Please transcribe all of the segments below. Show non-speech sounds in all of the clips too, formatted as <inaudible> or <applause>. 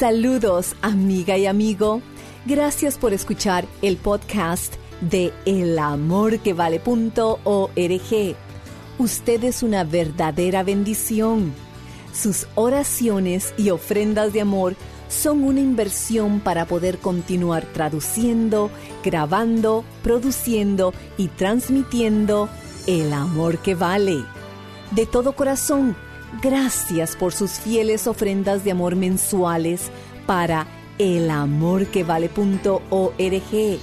Saludos, amiga y amigo. Gracias por escuchar el podcast de elamorquevale.org. Usted es una verdadera bendición. Sus oraciones y ofrendas de amor son una inversión para poder continuar traduciendo, grabando, produciendo y transmitiendo el amor que vale. De todo corazón, gracias por sus fieles ofrendas de amor mensuales para elamorquevale.org.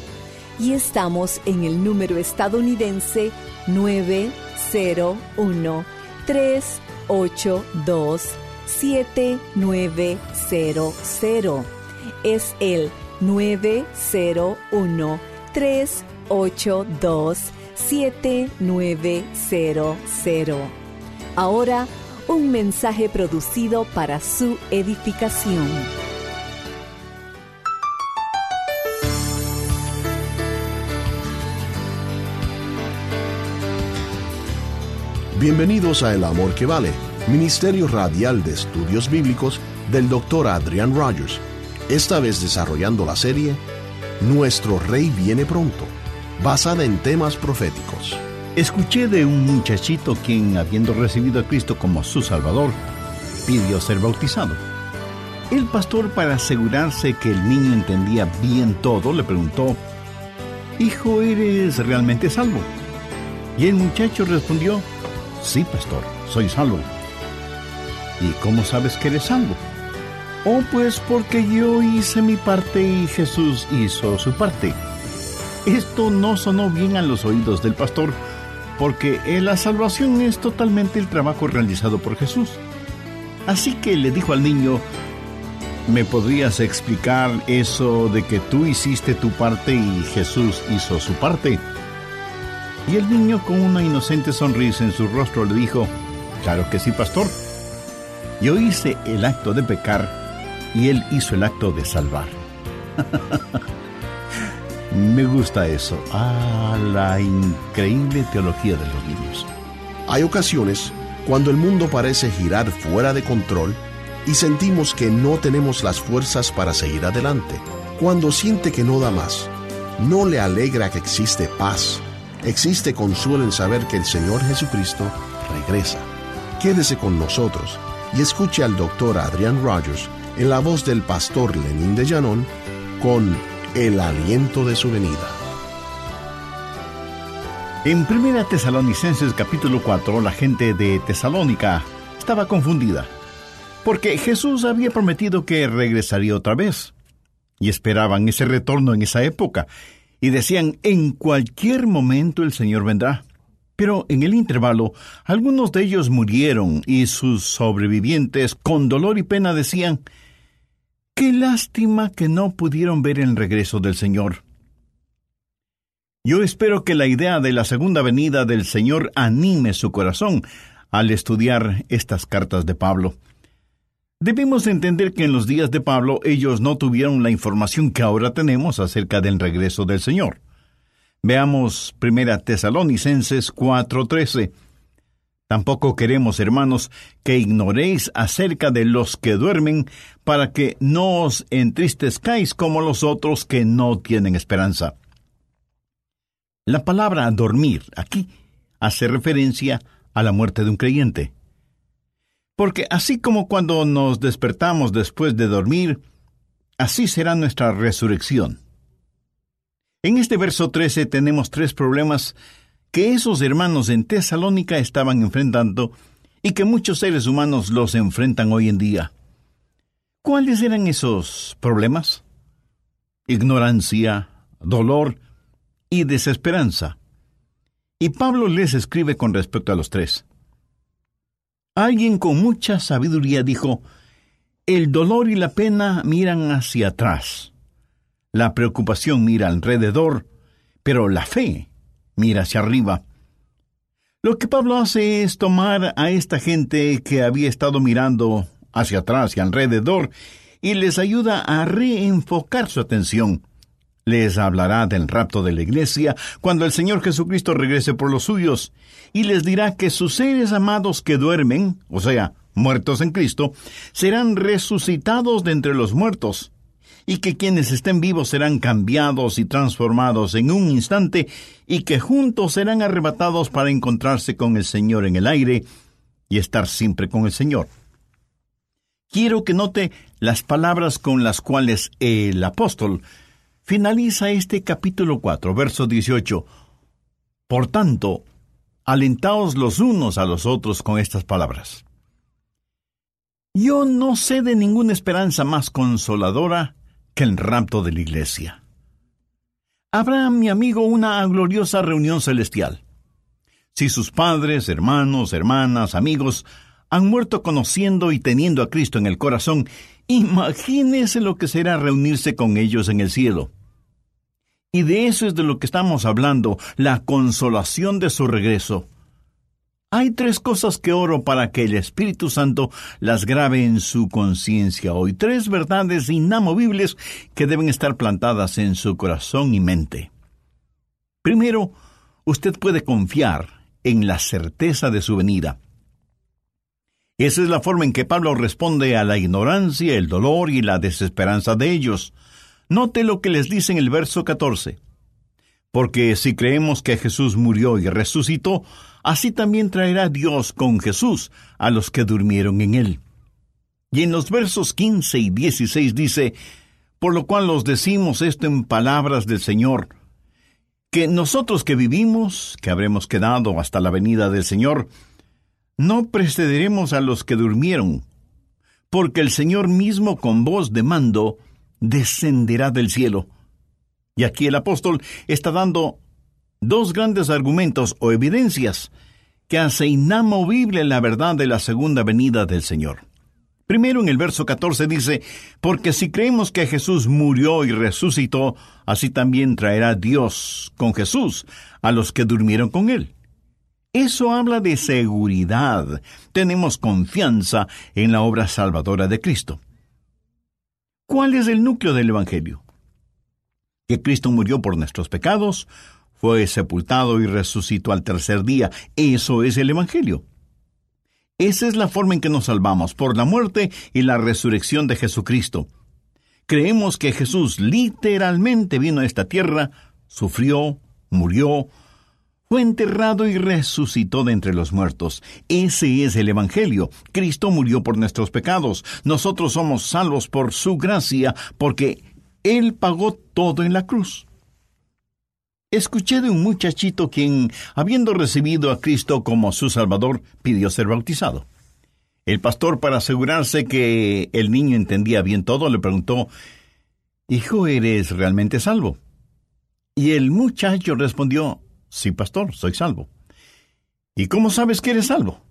Y estamos en el número estadounidense 901 382 7900. Es el 901 382 7900. Ahora, un mensaje producido para su edificación. Bienvenidos a El Amor que Vale, Ministerio Radial de Estudios Bíblicos del Dr. Adrian Rogers. Esta vez desarrollando la serie Nuestro Rey viene pronto, basada en temas proféticos. Escuché de un muchachito quien, habiendo recibido a Cristo como su Salvador, pidió ser bautizado. El pastor, para asegurarse que el niño entendía bien todo, le preguntó, Hijo, ¿eres realmente salvo? Y el muchacho respondió, Sí, pastor, soy salvo. ¿Y cómo sabes que eres salvo? Oh, pues porque yo hice mi parte y Jesús hizo su parte. Esto no sonó bien a los oídos del pastor, porque la salvación es totalmente el trabajo realizado por Jesús. Así que le dijo al niño, ¿me podrías explicar eso de que tú hiciste tu parte y Jesús hizo su parte? Y el niño con una inocente sonrisa en su rostro le dijo, Claro que sí, pastor. Yo hice el acto de pecar y él hizo el acto de salvar. <laughs> Me gusta eso. Ah, la increíble teología de los niños. Hay ocasiones cuando el mundo parece girar fuera de control y sentimos que no tenemos las fuerzas para seguir adelante. Cuando siente que no da más, no le alegra que existe paz, existe consuelo en saber que el Señor Jesucristo regresa. Quédese con nosotros y escuche al doctor Adrian Rogers en la voz del pastor Lenín de Llanón con El aliento de su venida. En 1 Tesalonicenses capítulo 4, la gente de Tesalónica estaba confundida, porque Jesús había prometido que regresaría otra vez, y esperaban ese retorno en esa época, y decían, en cualquier momento el Señor vendrá. Pero en el intervalo, algunos de ellos murieron y sus sobrevivientes, con dolor y pena, decían, Qué lástima que no pudieron ver el regreso del Señor. Yo espero que la idea de la segunda venida del Señor anime su corazón al estudiar estas cartas de Pablo. Debemos entender que en los días de Pablo ellos no tuvieron la información que ahora tenemos acerca del regreso del Señor. Veamos 1 Tesalonicenses 4:13. Tampoco queremos, hermanos, que ignoréis acerca de los que duermen, para que no os entristezcáis como los otros que no tienen esperanza. La palabra dormir aquí hace referencia a la muerte de un creyente. Porque así como cuando nos despertamos después de dormir, así será nuestra resurrección. En este verso 13 tenemos tres problemas que esos hermanos en Tesalónica estaban enfrentando y que muchos seres humanos los enfrentan hoy en día. ¿Cuáles eran esos problemas? Ignorancia, dolor y desesperanza. Y Pablo les escribe con respecto a los tres. Alguien con mucha sabiduría dijo, el dolor y la pena miran hacia atrás. La preocupación mira alrededor, pero la fe mira hacia arriba. Lo que Pablo hace es tomar a esta gente que había estado mirando hacia atrás y alrededor y les ayuda a reenfocar su atención. Les hablará del rapto de la iglesia cuando el Señor Jesucristo regrese por los suyos y les dirá que sus seres amados que duermen, o sea, muertos en Cristo, serán resucitados de entre los muertos y que quienes estén vivos serán cambiados y transformados en un instante, y que juntos serán arrebatados para encontrarse con el Señor en el aire y estar siempre con el Señor. Quiero que note las palabras con las cuales el apóstol finaliza este capítulo 4, verso 18. Por tanto, alentaos los unos a los otros con estas palabras. Yo no sé de ninguna esperanza más consoladora que el rapto de la iglesia. Habrá, mi amigo, una gloriosa reunión celestial. Si sus padres, hermanos, hermanas, amigos han muerto conociendo y teniendo a Cristo en el corazón, imagínese lo que será reunirse con ellos en el cielo. Y de eso es de lo que estamos hablando, la consolación de su regreso. Hay tres cosas que oro para que el Espíritu Santo las grabe en su conciencia hoy, tres verdades inamovibles que deben estar plantadas en su corazón y mente. Primero, usted puede confiar en la certeza de su venida. Esa es la forma en que Pablo responde a la ignorancia, el dolor y la desesperanza de ellos. Note lo que les dice en el verso 14. Porque si creemos que Jesús murió y resucitó, así también traerá Dios con Jesús a los que durmieron en él. Y en los versos 15 y 16 dice, por lo cual os decimos esto en palabras del Señor, que nosotros que vivimos, que habremos quedado hasta la venida del Señor, no precederemos a los que durmieron, porque el Señor mismo con voz de mando descenderá del cielo. Y aquí el apóstol está dando dos grandes argumentos o evidencias que hace inamovible la verdad de la segunda venida del Señor. Primero en el verso 14 dice, porque si creemos que Jesús murió y resucitó, así también traerá Dios con Jesús a los que durmieron con él. Eso habla de seguridad. Tenemos confianza en la obra salvadora de Cristo. ¿Cuál es el núcleo del Evangelio? Que Cristo murió por nuestros pecados, fue sepultado y resucitó al tercer día. Eso es el Evangelio. Esa es la forma en que nos salvamos, por la muerte y la resurrección de Jesucristo. Creemos que Jesús literalmente vino a esta tierra, sufrió, murió, fue enterrado y resucitó de entre los muertos. Ese es el Evangelio. Cristo murió por nuestros pecados. Nosotros somos salvos por su gracia, porque Él pagó todo en la cruz. Escuché de un muchachito quien, habiendo recibido a Cristo como su Salvador, pidió ser bautizado. El pastor, para asegurarse que el niño entendía bien todo, le preguntó, Hijo, ¿eres realmente salvo? Y el muchacho respondió, Sí, pastor, soy salvo. ¿Y cómo sabes que eres salvo?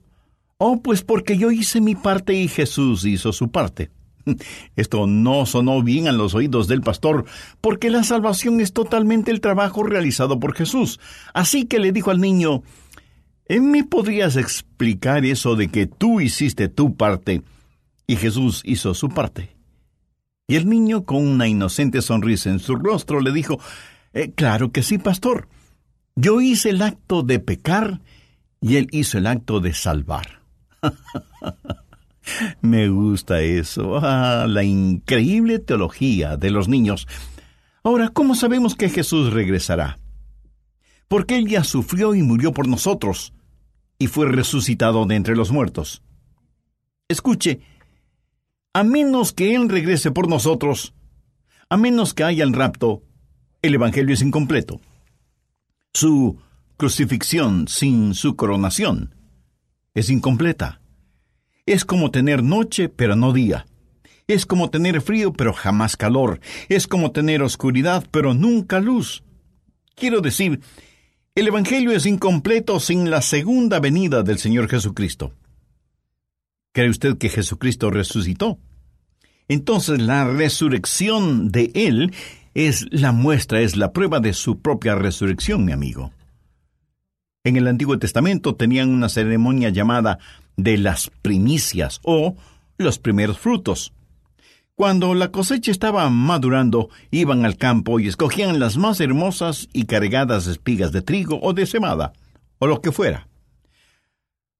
Oh, pues porque yo hice mi parte y Jesús hizo su parte. <laughs> Esto no sonó bien a los oídos del pastor, porque la salvación es totalmente el trabajo realizado por Jesús. Así que le dijo al niño, ¿me podrías explicar eso de que tú hiciste tu parte y Jesús hizo su parte? Y el niño, con una inocente sonrisa en su rostro, le dijo, eh, Claro que sí, pastor. Yo hice el acto de pecar y él hizo el acto de salvar. <laughs> <laughs> Me gusta eso. Ah, la increíble teología de los niños. Ahora, ¿cómo sabemos que Jesús regresará? Porque Él ya sufrió y murió por nosotros, y fue resucitado de entre los muertos. Escuche, a menos que Él regrese por nosotros, a menos que haya el rapto, el Evangelio es incompleto. Su crucifixión sin su coronación es incompleta. Es como tener noche pero no día. Es como tener frío pero jamás calor. Es como tener oscuridad pero nunca luz. Quiero decir, el Evangelio es incompleto sin la segunda venida del Señor Jesucristo. ¿Cree usted que Jesucristo resucitó? Entonces la resurrección de Él es la muestra, es la prueba de su propia resurrección, mi amigo. En el Antiguo Testamento tenían una ceremonia llamada de las primicias o los primeros frutos. Cuando la cosecha estaba madurando, iban al campo y escogían las más hermosas y cargadas espigas de trigo o de cebada, o lo que fuera.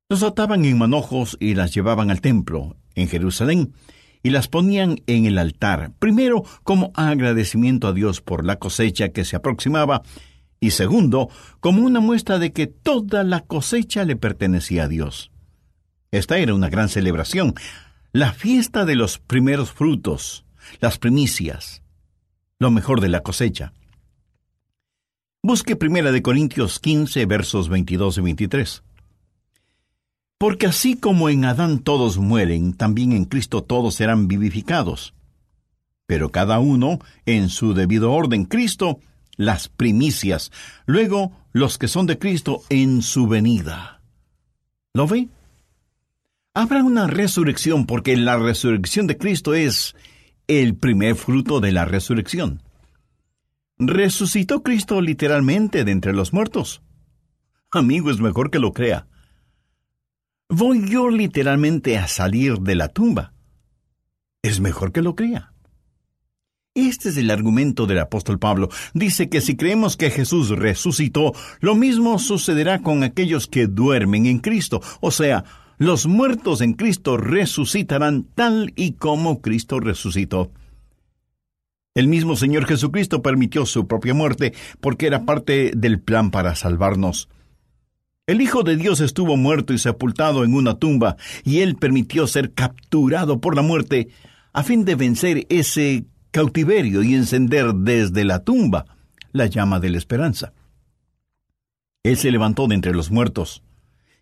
Los ataban en manojos y las llevaban al templo, en Jerusalén, y las ponían en el altar, primero como agradecimiento a Dios por la cosecha que se aproximaba, y segundo, como una muestra de que toda la cosecha le pertenecía a Dios. Esta era una gran celebración, la fiesta de los primeros frutos, las primicias, lo mejor de la cosecha. Busque Primera de Corintios 15, versos 22 y 23. Porque así como en Adán todos mueren, también en Cristo todos serán vivificados. Pero cada uno en su debido orden. Cristo las primicias, luego los que son de Cristo en su venida. ¿Lo ve? Habrá una resurrección porque la resurrección de Cristo es el primer fruto de la resurrección. ¿Resucitó Cristo literalmente de entre los muertos? Amigo, es mejor que lo crea. ¿Voy yo literalmente a salir de la tumba? Es mejor que lo crea. Este es el argumento del apóstol Pablo. Dice que si creemos que Jesús resucitó, lo mismo sucederá con aquellos que duermen en Cristo. O sea, los muertos en Cristo resucitarán tal y como Cristo resucitó. El mismo Señor Jesucristo permitió su propia muerte porque era parte del plan para salvarnos. El Hijo de Dios estuvo muerto y sepultado en una tumba, y Él permitió ser capturado por la muerte a fin de vencer ese cautiverio y encender desde la tumba la llama de la esperanza. Él se levantó de entre los muertos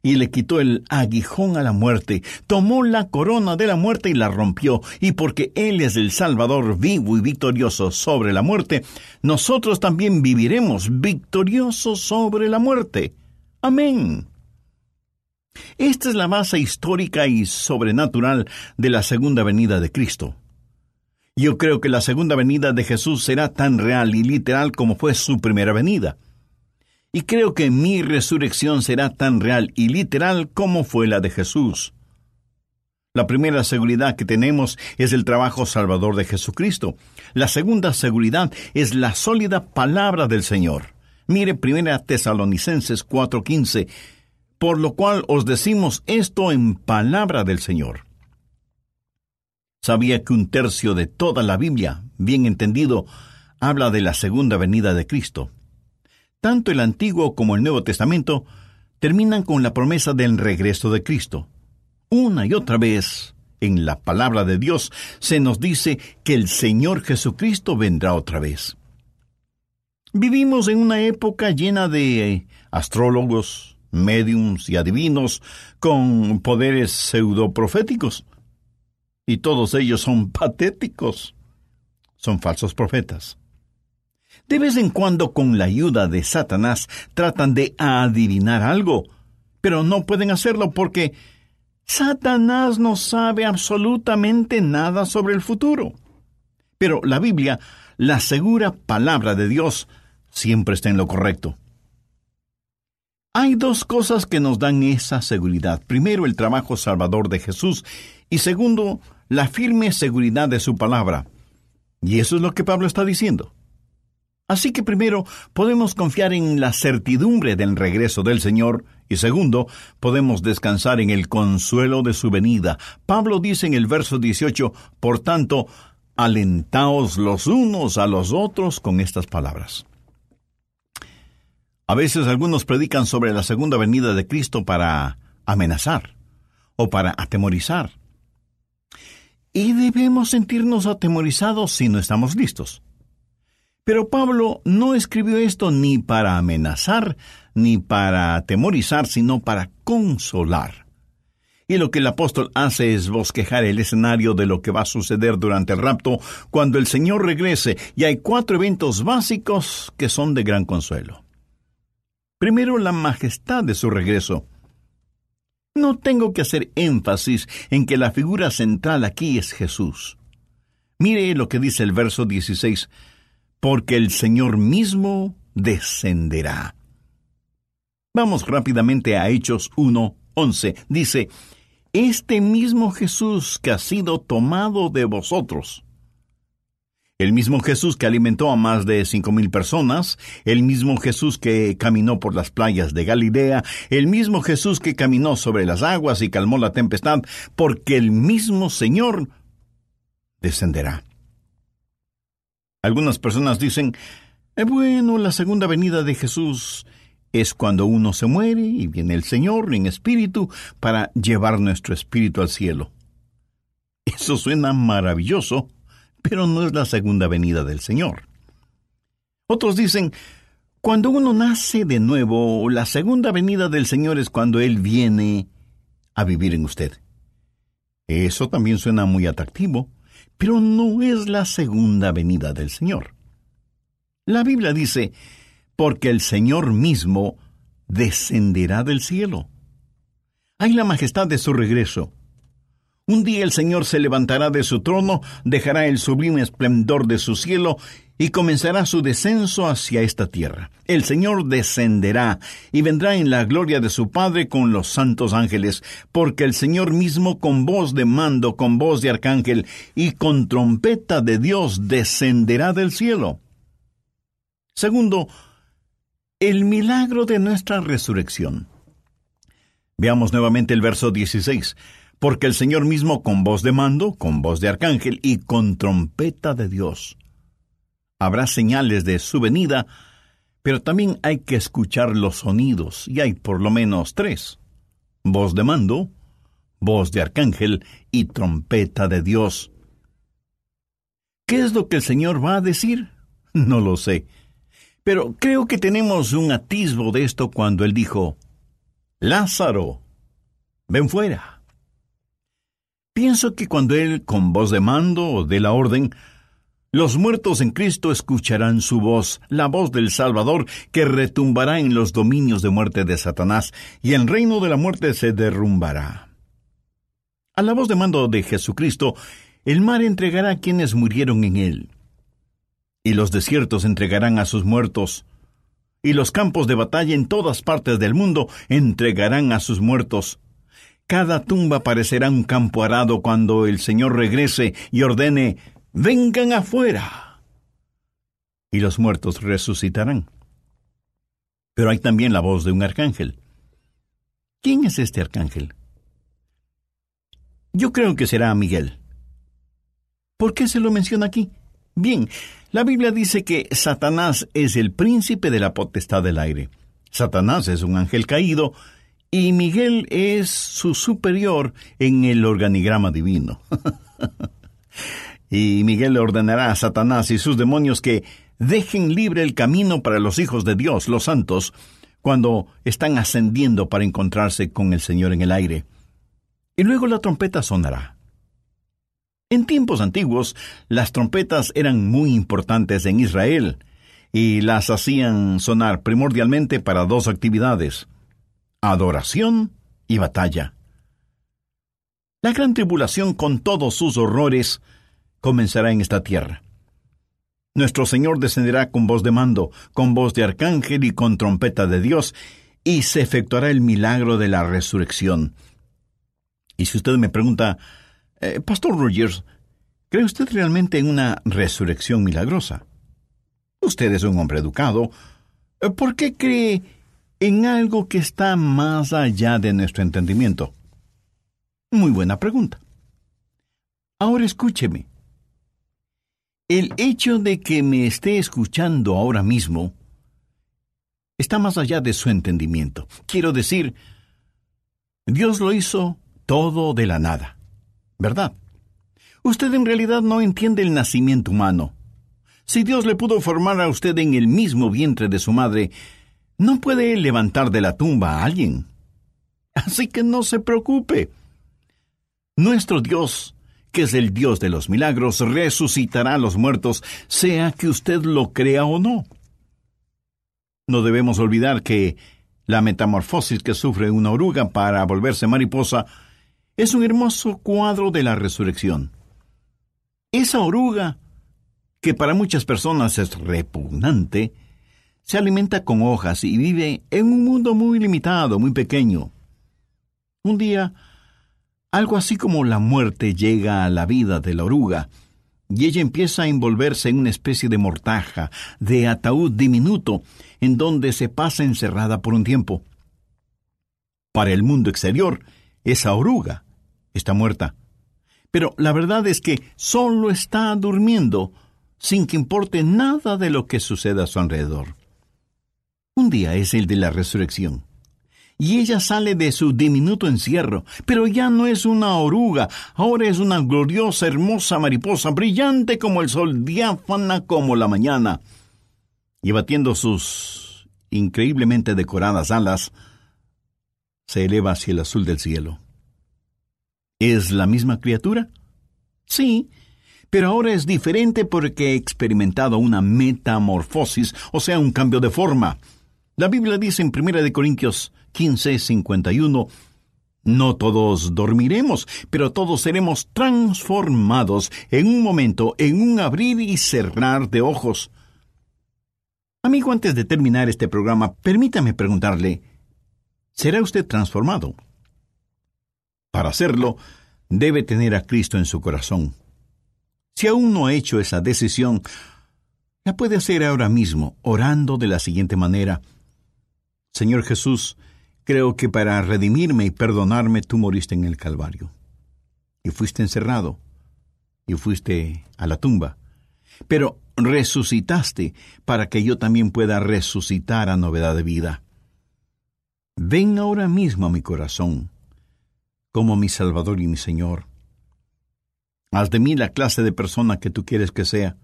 y le quitó el aguijón a la muerte, tomó la corona de la muerte y la rompió, y porque Él es el Salvador vivo y victorioso sobre la muerte, nosotros también viviremos victoriosos sobre la muerte. Amén. Esta es la base histórica y sobrenatural de la segunda venida de Cristo. Yo creo que la segunda venida de Jesús será tan real y literal como fue su primera venida. Y creo que mi resurrección será tan real y literal como fue la de Jesús. La primera seguridad que tenemos es el trabajo salvador de Jesucristo. La segunda seguridad es la sólida palabra del Señor. Mire 1 Tesalonicenses 4:15, por lo cual os decimos esto en palabra del Señor. Sabía que un tercio de toda la Biblia, bien entendido, habla de la segunda venida de Cristo. Tanto el Antiguo como el Nuevo Testamento terminan con la promesa del regreso de Cristo. Una y otra vez, en la palabra de Dios, se nos dice que el Señor Jesucristo vendrá otra vez. Vivimos en una época llena de astrólogos, médiums y adivinos con poderes pseudoproféticos y todos ellos son patéticos. Son falsos profetas. De vez en cuando, con la ayuda de Satanás, tratan de adivinar algo, pero no pueden hacerlo porque Satanás no sabe absolutamente nada sobre el futuro. Pero la Biblia, la segura palabra de Dios, siempre está en lo correcto. Hay dos cosas que nos dan esa seguridad. Primero, el trabajo salvador de Jesús y segundo, la firme seguridad de su palabra. Y eso es lo que Pablo está diciendo. Así que primero podemos confiar en la certidumbre del regreso del Señor y segundo podemos descansar en el consuelo de su venida. Pablo dice en el verso 18, por tanto, alentaos los unos a los otros con estas palabras. A veces algunos predican sobre la segunda venida de Cristo para amenazar o para atemorizar debemos sentirnos atemorizados si no estamos listos. Pero Pablo no escribió esto ni para amenazar, ni para atemorizar, sino para consolar. Y lo que el apóstol hace es bosquejar el escenario de lo que va a suceder durante el rapto cuando el Señor regrese, y hay cuatro eventos básicos que son de gran consuelo. Primero, la majestad de su regreso. No tengo que hacer énfasis en que la figura central aquí es Jesús. Mire lo que dice el verso 16, porque el Señor mismo descenderá. Vamos rápidamente a Hechos 1, 11. Dice, Este mismo Jesús que ha sido tomado de vosotros el mismo Jesús que alimentó a más de cinco mil personas, el mismo Jesús que caminó por las playas de Galilea, el mismo Jesús que caminó sobre las aguas y calmó la tempestad, porque el mismo Señor descenderá. Algunas personas dicen, eh, bueno, la segunda venida de Jesús es cuando uno se muere y viene el Señor en espíritu para llevar nuestro espíritu al cielo. Eso suena maravilloso, pero no es la segunda venida del Señor. Otros dicen, cuando uno nace de nuevo, la segunda venida del Señor es cuando Él viene a vivir en usted. Eso también suena muy atractivo, pero no es la segunda venida del Señor. La Biblia dice, porque el Señor mismo descenderá del cielo. Hay la majestad de su regreso, un día el Señor se levantará de su trono, dejará el sublime esplendor de su cielo y comenzará su descenso hacia esta tierra. El Señor descenderá y vendrá en la gloria de su Padre con los santos ángeles, porque el Señor mismo con voz de mando, con voz de arcángel y con trompeta de Dios descenderá del cielo. Segundo, el milagro de nuestra resurrección. Veamos nuevamente el verso 16 porque el Señor mismo con voz de mando, con voz de arcángel y con trompeta de Dios. Habrá señales de su venida, pero también hay que escuchar los sonidos, y hay por lo menos tres. Voz de mando, voz de arcángel y trompeta de Dios. ¿Qué es lo que el Señor va a decir? <laughs> No lo sé. Pero creo que tenemos un atisbo de esto cuando Él dijo, Lázaro, ven fuera. Pienso que cuando Él, con voz de mando, dé la orden, los muertos en Cristo escucharán su voz, la voz del Salvador, que retumbará en los dominios de muerte de Satanás, y el reino de la muerte se derrumbará. A la voz de mando de Jesucristo, el mar entregará a quienes murieron en él, y los desiertos entregarán a sus muertos, y los campos de batalla en todas partes del mundo entregarán a sus muertos, cada tumba parecerá un campo arado cuando el Señor regrese y ordene, vengan afuera. Y los muertos resucitarán. Pero hay también la voz de un arcángel. ¿Quién es este arcángel? Yo creo que será Miguel. ¿Por qué se lo menciona aquí? Bien, la Biblia dice que Satanás es el príncipe de la potestad del aire. Satanás es un ángel caído y Miguel es su superior en el organigrama divino. <laughs> y Miguel le ordenará a Satanás y sus demonios que dejen libre el camino para los hijos de Dios, los santos, cuando están ascendiendo para encontrarse con el Señor en el aire. Y luego la trompeta sonará. En tiempos antiguos, las trompetas eran muy importantes en Israel, y las hacían sonar primordialmente para dos actividades adoración y batalla. La gran tribulación con todos sus horrores comenzará en esta tierra. Nuestro Señor descenderá con voz de mando, con voz de arcángel y con trompeta de Dios, y se efectuará el milagro de la resurrección. Y si usted me pregunta, eh, Pastor Rogers, ¿cree usted realmente en una resurrección milagrosa? Usted es un hombre educado. ¿Por qué cree en algo que está más allá de nuestro entendimiento? Muy buena pregunta. Ahora escúcheme. El hecho de que me esté escuchando ahora mismo está más allá de su entendimiento. Quiero decir, Dios lo hizo todo de la nada, ¿verdad? Usted en realidad no entiende el nacimiento humano. Si Dios le pudo formar a usted en el mismo vientre de su madre, no puede levantar de la tumba a alguien. Así que no se preocupe. Nuestro Dios, que es el Dios de los milagros, resucitará a los muertos, sea que usted lo crea o no. No debemos olvidar que la metamorfosis que sufre una oruga para volverse mariposa es un hermoso cuadro de la resurrección. Esa oruga, que para muchas personas es repugnante, se alimenta con hojas y vive en un mundo muy limitado, muy pequeño. Un día, algo así como la muerte llega a la vida de la oruga, y ella empieza a envolverse en una especie de mortaja, de ataúd diminuto, en donde se pasa encerrada por un tiempo. Para el mundo exterior, esa oruga está muerta. Pero la verdad es que solo está durmiendo, sin que importe nada de lo que suceda a su alrededor. Un día es el de la resurrección. Y ella sale de su diminuto encierro, pero ya no es una oruga, ahora es una gloriosa, hermosa mariposa, brillante como el sol, diáfana como la mañana. Y batiendo sus increíblemente decoradas alas, se eleva hacia el azul del cielo. ¿Es la misma criatura? Sí, pero ahora es diferente porque he experimentado una metamorfosis, o sea, un cambio de forma. La Biblia dice en 1 Corintios 15, 51, no todos dormiremos, pero todos seremos transformados en un momento, en un abrir y cerrar de ojos. Amigo, antes de terminar este programa, permítame preguntarle, ¿será usted transformado? Para hacerlo, debe tener a Cristo en su corazón. Si aún no ha hecho esa decisión, la puede hacer ahora mismo, orando de la siguiente manera. Señor Jesús, creo que para redimirme y perdonarme tú moriste en el Calvario. Y fuiste encerrado. Y fuiste a la tumba. Pero resucitaste para que yo también pueda resucitar a novedad de vida. Ven ahora mismo a mi corazón, como mi Salvador y mi Señor. Haz de mí la clase de persona que tú quieres que sea,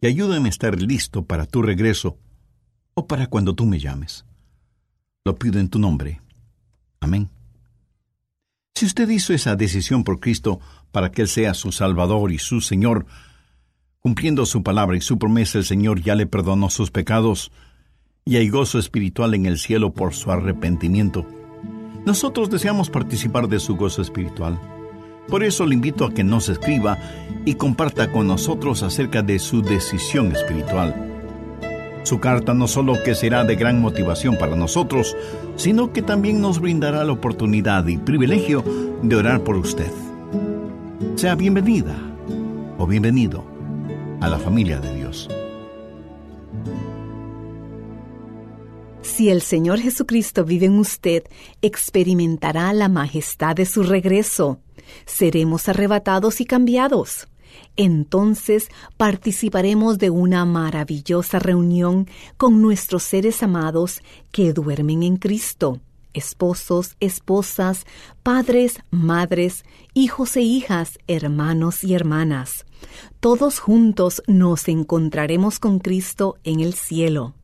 y ayúdame a estar listo para tu regreso o para cuando tú me llames. Lo pido en tu nombre. Amén. Si usted hizo esa decisión por Cristo para que Él sea su Salvador y su Señor, cumpliendo su palabra y su promesa, el Señor ya le perdonó sus pecados y hay gozo espiritual en el cielo por su arrepentimiento. Nosotros deseamos participar de su gozo espiritual. Por eso le invito a que nos escriba y comparta con nosotros acerca de su decisión espiritual. Su carta no solo que será de gran motivación para nosotros, sino que también nos brindará la oportunidad y privilegio de orar por usted. Sea bienvenida o bienvenido a la familia de Dios. Si el Señor Jesucristo vive en usted, experimentará la majestad de su regreso. Seremos arrebatados y cambiados entonces participaremos de una maravillosa reunión con nuestros seres amados que duermen en Cristo, esposos, esposas, padres, madres, hijos e hijas, hermanos y hermanas. Todos juntos nos encontraremos con Cristo en el cielo.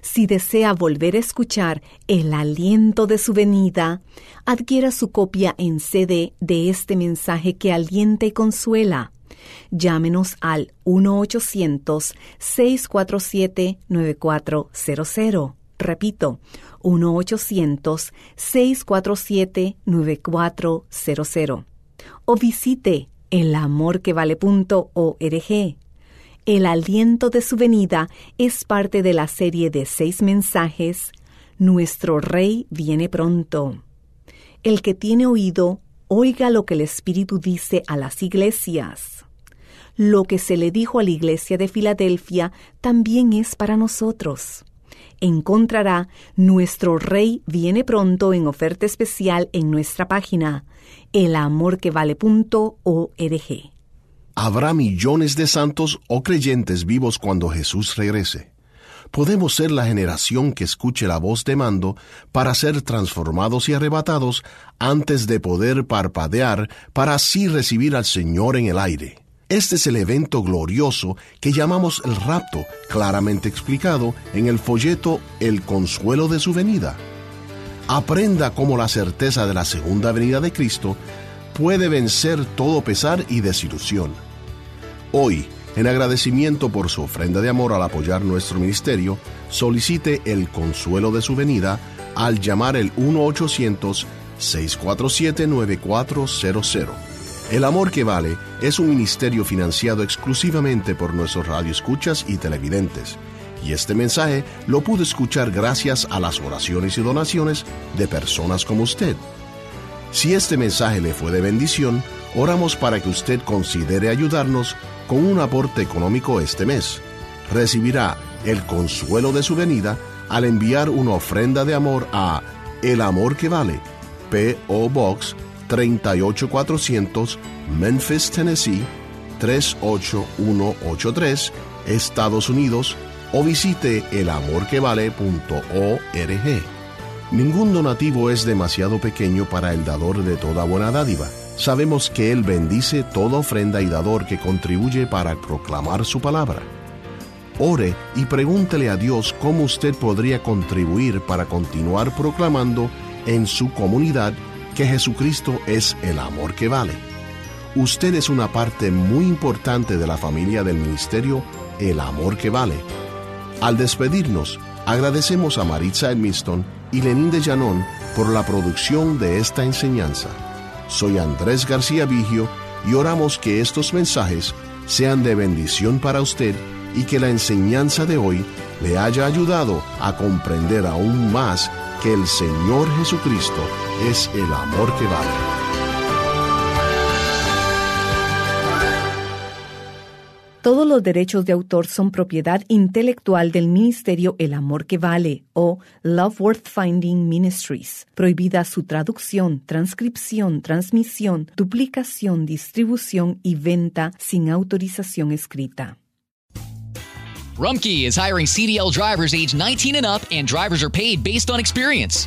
Si desea volver a escuchar el aliento de su venida, adquiera su copia en CD de este mensaje que alienta y consuela Llámenos al 1-800-647-9400. Repito, 1-800-647-9400. O visite elamorquevale.org. El aliento de su venida es parte de la serie de seis mensajes. Nuestro Rey viene pronto. El que tiene oído, oiga lo que el Espíritu dice a las iglesias. Lo que se le dijo a la iglesia de Filadelfia también es para nosotros. Encontrará Nuestro Rey viene pronto en oferta especial en nuestra página elamorquevale.org. Habrá millones de santos o creyentes vivos cuando Jesús regrese. podemos ser la generación que escuche la voz de mando para ser transformados y arrebatados antes de poder parpadear para así recibir al Señor en el aire. Este es el evento glorioso que llamamos el rapto, claramente explicado en el folleto El consuelo de su venida. Aprenda cómo la certeza de la segunda venida de Cristo puede vencer todo pesar y desilusión. Hoy, en agradecimiento por su ofrenda de amor al apoyar nuestro ministerio, solicite el consuelo de su venida al llamar el 1-800-647-9400. El Amor que Vale es un ministerio financiado exclusivamente por nuestros radioescuchas y televidentes. Y este mensaje lo pudo escuchar gracias a las oraciones y donaciones de personas como usted. Si este mensaje le fue de bendición, oramos para que usted considere ayudarnos con un aporte económico este mes. Recibirá el consuelo de su venida al enviar una ofrenda de amor a El Amor que Vale, P.O. Box 38400, Memphis, Tennessee 38183, Estados Unidos, o visite elamorquevale.org. Ningún donativo es demasiado pequeño para el dador de toda buena dádiva sabemos que Él bendice toda ofrenda y dador que contribuye para proclamar su palabra. Ore y pregúntele a Dios cómo usted podría contribuir para continuar proclamando en su comunidad que Jesucristo es el amor que vale. Usted es una parte muy importante de la familia del ministerio El Amor que Vale. Al despedirnos, agradecemos a Maritza Edmiston y Lenín de Llanón por la producción de esta enseñanza. Soy Andrés García Vigio y oramos que estos mensajes sean de bendición para usted y que la enseñanza de hoy le haya ayudado a comprender aún más que el Señor Jesucristo es el amor que vale. Todos los derechos de autor son propiedad intelectual del Ministerio El Amor que Vale o Love Worth Finding Ministries. Prohibida su traducción, transcripción, transmisión, duplicación, distribución y venta sin autorización escrita. Rumkey is hiring CDL drivers age 19 and up, and drivers are paid based on experience.